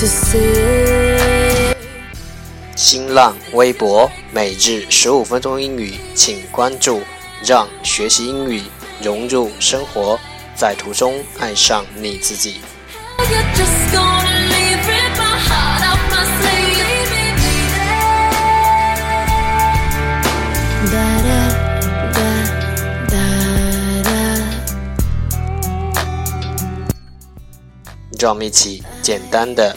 to see 新浪微博每日十五分钟英语，请关注，让学习英语融入生活，在途中爱上你自己。让我们一起简单的。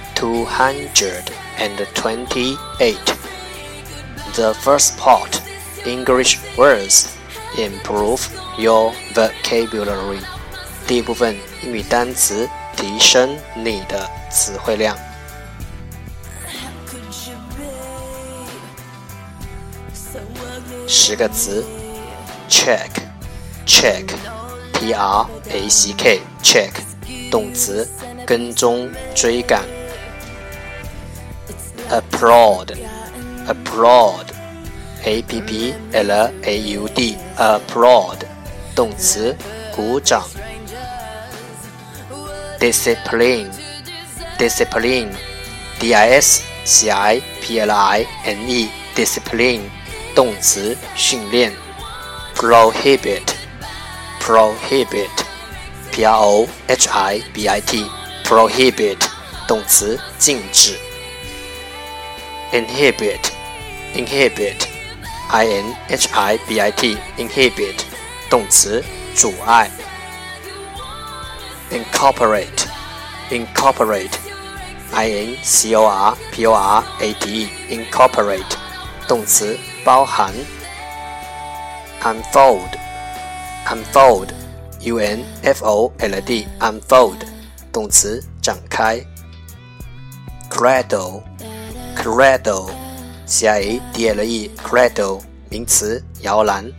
in our love. I couldn't see past you, and I wish I would have tried. And maybe, just maybe, uh, I wouldn't be so devastated. Okay, here we go. Day 228. The first part English words improve your vocabulary. 第一部分英语单词提升你的词汇量。 Could you be so ugly? 十个词，check，check，t r a c k，check，动词，跟踪、追赶。 applaud，applaud，a p p l a u d，applaud，动词，鼓掌。discipline，discipline，d i s c i p l i n e，discipline。动词训练，prohibit，prohibit，p r o h i b i t，prohibit，动词禁止 ，inhibit，inhibit，i n h i b i t，inhibit，动词阻碍，incorporate，incorporate，i n c o r p o r a t e，incorporate。动词包含，unfold，unfold，u n f o l d，unfold，动词展开 ，cradle，cradle，c i a d l e，cradle，名词摇篮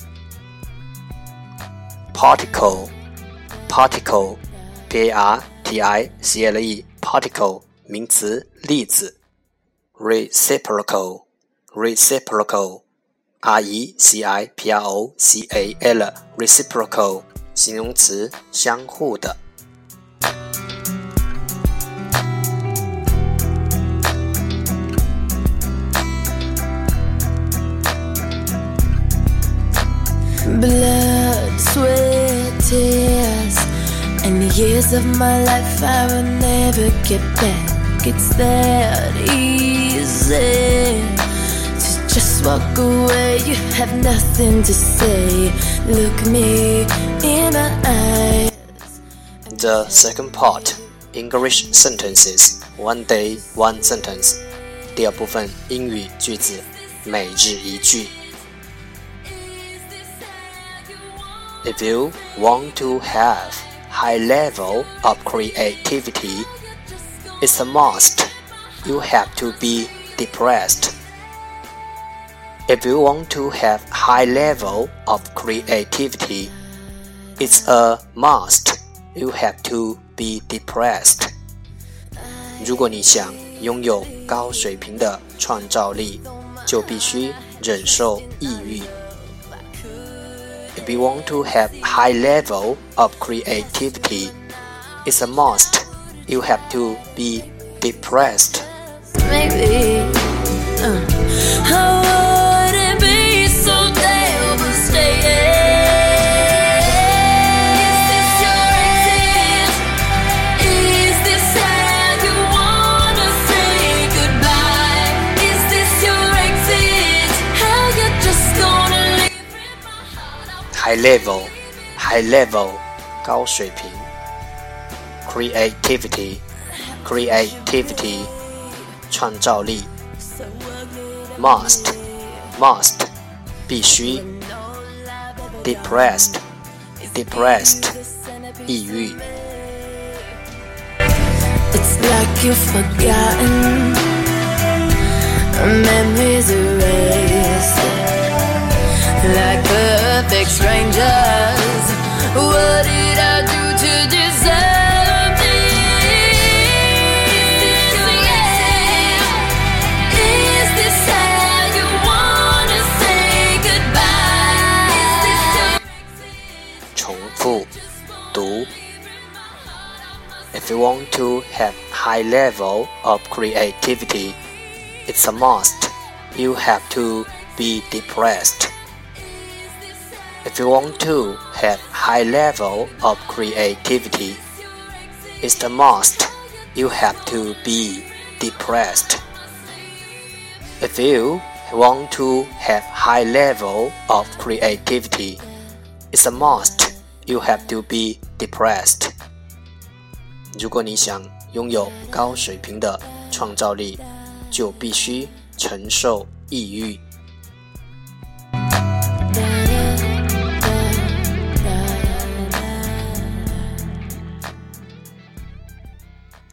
，particle，particle，p a r t i c l e，particle，名词粒子，reciprocal。reciprocal, r e c i p r o c a l, reciprocal，形容词，相互的。Blood, sweat, tears, and the years of my life I will never get back. It's that easy to just walk away. You have nothing to say. Look me in my eyes. The second part, English sentences, one day one sentence。第二部分英语句子，每日一句。 If you want to have high level of creativity, it's a must. You have to be depressed. If you want to have high level of creativity, it's a must. You have to be depressed. 如果你想拥有高水平的创造力，就必须忍受抑郁。 You want to have high level of creativity, it's a must. You have to be depressed. Maybe uh, high level, high level 高水平，creativity, creativity 创造力，must, must 必须，depressed, depressed 抑郁。It's like you've forgotten memories erased like perfect strangers. What did I do to deserve this? Is this how you wanna say goodbye? 重复读。If you want to have high level of creativity, it's a must. You have to be depressed. If you want to have high level of creativity, it's a must. You have to be depressed. If you want to have high level of creativity, it's a must. You have to be depressed. 如果你想拥有高水平的创造力，就必须承受抑郁。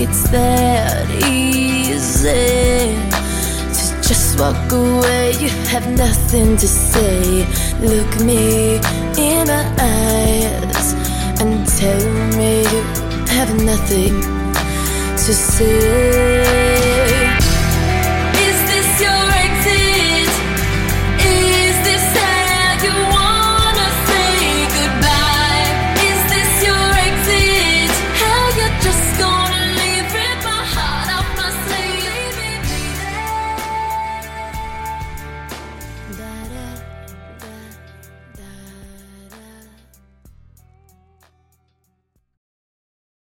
It's that easy to just walk away. You have nothing to say. Look me in my eyes and tell me you have nothing to say.